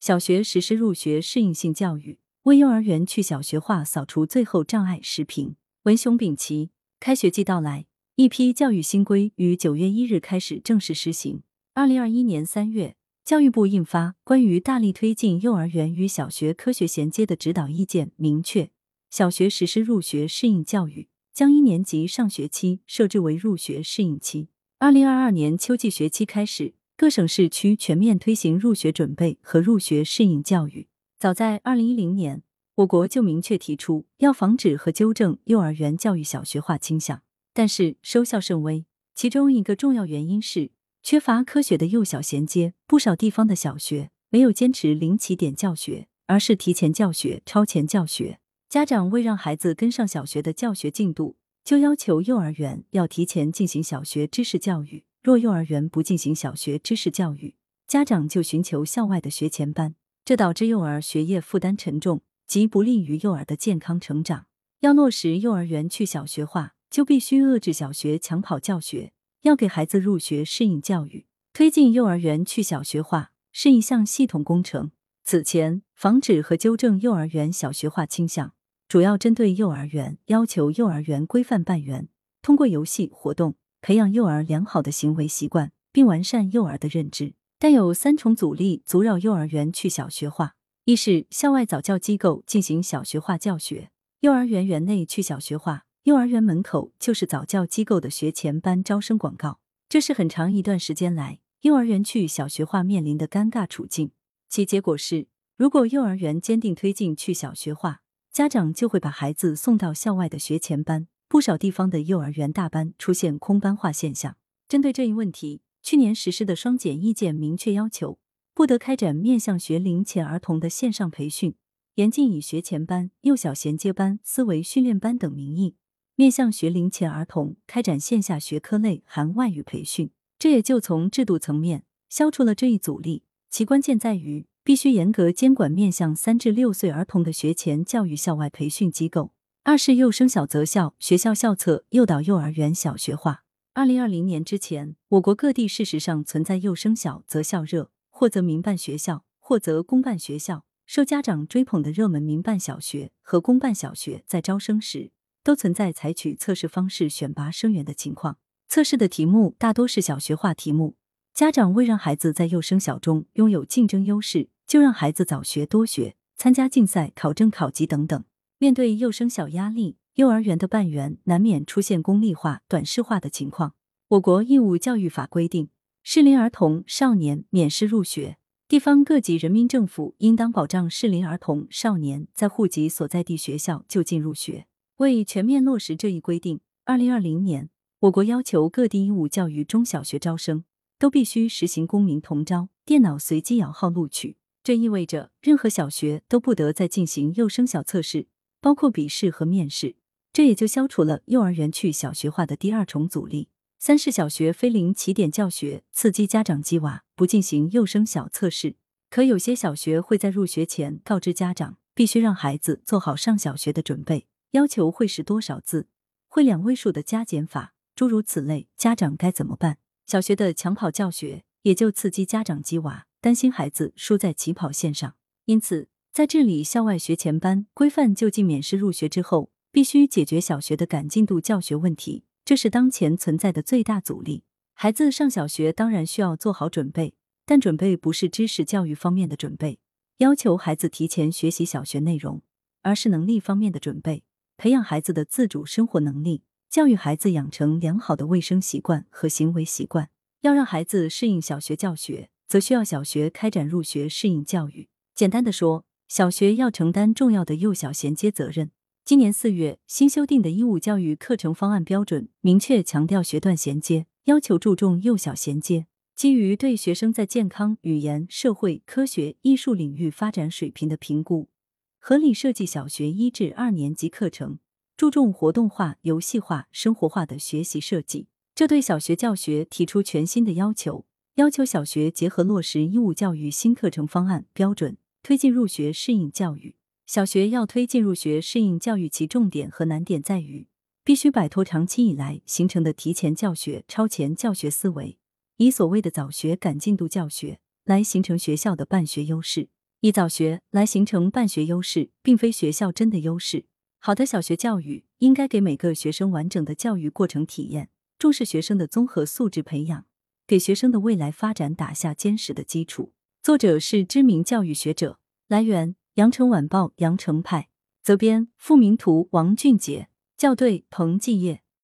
小学实施入学适应性教育，为幼儿园去小学化扫除最后障碍。时评：文雄丙奇。开学季到来，一批教育新规于九月一日开始正式施行。二零二一年三月，教育部印发《关于大力推进幼儿园与小学科学衔接的指导意见》，明确小学实施入学适应教育，将一年级上学期设置为入学适应期。二零二二年秋季学期开始。各省市区全面推行入学准备和入学适应教育。早在二零一零年，我国就明确提出要防止和纠正幼儿园教育小学化倾向，但是收效甚微。其中一个重要原因是缺乏科学的幼小衔接。不少地方的小学没有坚持零起点教学，而是提前教学、超前教学。家长为让孩子跟上小学的教学进度，就要求幼儿园要提前进行小学知识教育。若幼儿园不进行小学知识教育，家长就寻求校外的学前班，这导致幼儿学业负担沉重，极不利于幼儿的健康成长。要落实幼儿园去小学化，就必须遏制小学抢跑教学，要给孩子入学适应教育。推进幼儿园去小学化是一项系统工程。此前，防止和纠正幼儿园小学化倾向，主要针对幼儿园，要求幼儿园规范办园，通过游戏活动。培养幼儿良好的行为习惯，并完善幼儿的认知，但有三重阻力阻扰幼儿园去小学化：一是校外早教机构进行小学化教学，幼儿园园内去小学化，幼儿园门口就是早教机构的学前班招生广告，这是很长一段时间来幼儿园去小学化面临的尴尬处境。其结果是，如果幼儿园坚定推进去小学化，家长就会把孩子送到校外的学前班。不少地方的幼儿园大班出现空班化现象。针对这一问题，去年实施的双减意见明确要求，不得开展面向学龄前儿童的线上培训，严禁以学前班、幼小衔接班、思维训练班等名义面向学龄前儿童开展线下学科类含外语培训。这也就从制度层面消除了这一阻力。其关键在于，必须严格监管面向三至六岁儿童的学前教育校外培训机构。二是幼升小择校，学校校策诱导幼儿园小学化。二零二零年之前，我国各地事实上存在幼升小择校热，或则民办学校，或则公办学校，受家长追捧的热门民办小学和公办小学，在招生时都存在采取测试方式选拔生源的情况。测试的题目大多是小学化题目，家长为让孩子在幼升小中拥有竞争优势，就让孩子早学多学，参加竞赛、考证、考级等等。面对幼升小压力，幼儿园的办园难免出现功利化、短视化的情况。我国义务教育法规定，适龄儿童、少年免试入学，地方各级人民政府应当保障适龄儿童、少年在户籍所在地学校就近入学。为全面落实这一规定，二零二零年，我国要求各地义务教育中小学招生都必须实行公民同招、电脑随机摇号录取。这意味着，任何小学都不得再进行幼升小测试。包括笔试和面试，这也就消除了幼儿园去小学化的第二重阻力。三是小学非零起点教学，刺激家长鸡娃，不进行幼升小测试。可有些小学会在入学前告知家长，必须让孩子做好上小学的准备，要求会识多少字，会两位数的加减法，诸如此类，家长该怎么办？小学的抢跑教学也就刺激家长鸡娃，担心孩子输在起跑线上，因此。在治理校外学前班、规范就近免试入学之后，必须解决小学的赶进度教学问题，这是当前存在的最大阻力。孩子上小学当然需要做好准备，但准备不是知识教育方面的准备，要求孩子提前学习小学内容，而是能力方面的准备，培养孩子的自主生活能力，教育孩子养成良好的卫生习惯和行为习惯。要让孩子适应小学教学，则需要小学开展入学适应教育。简单的说。小学要承担重要的幼小衔接责任。今年四月新修订的义务教育课程方案标准明确强调学段衔接，要求注重幼小衔接。基于对学生在健康、语言、社会、科学、艺术领域发展水平的评估，合理设计小学一至二年级课程，注重活动化、游戏化、生活化的学习设计。这对小学教学提出全新的要求，要求小学结合落实义务教育新课程方案标准。推进入学适应教育。小学要推进入学适应教育其重点和难点在于必须摆脱长期以来形成的提前教学超前教学思维以所谓的早学赶进度教学来形成学校的办学优势。以早学来形成办学优势并非学校真的优势。好的小学教育应该给每个学生完整的教育过程体验重视学生的综合素质培养给学生的未来发展打下坚实的基础。作者是知名教育学者。来源：羊城晚报·羊城派。责编：付明图，王俊杰。校对：彭继业。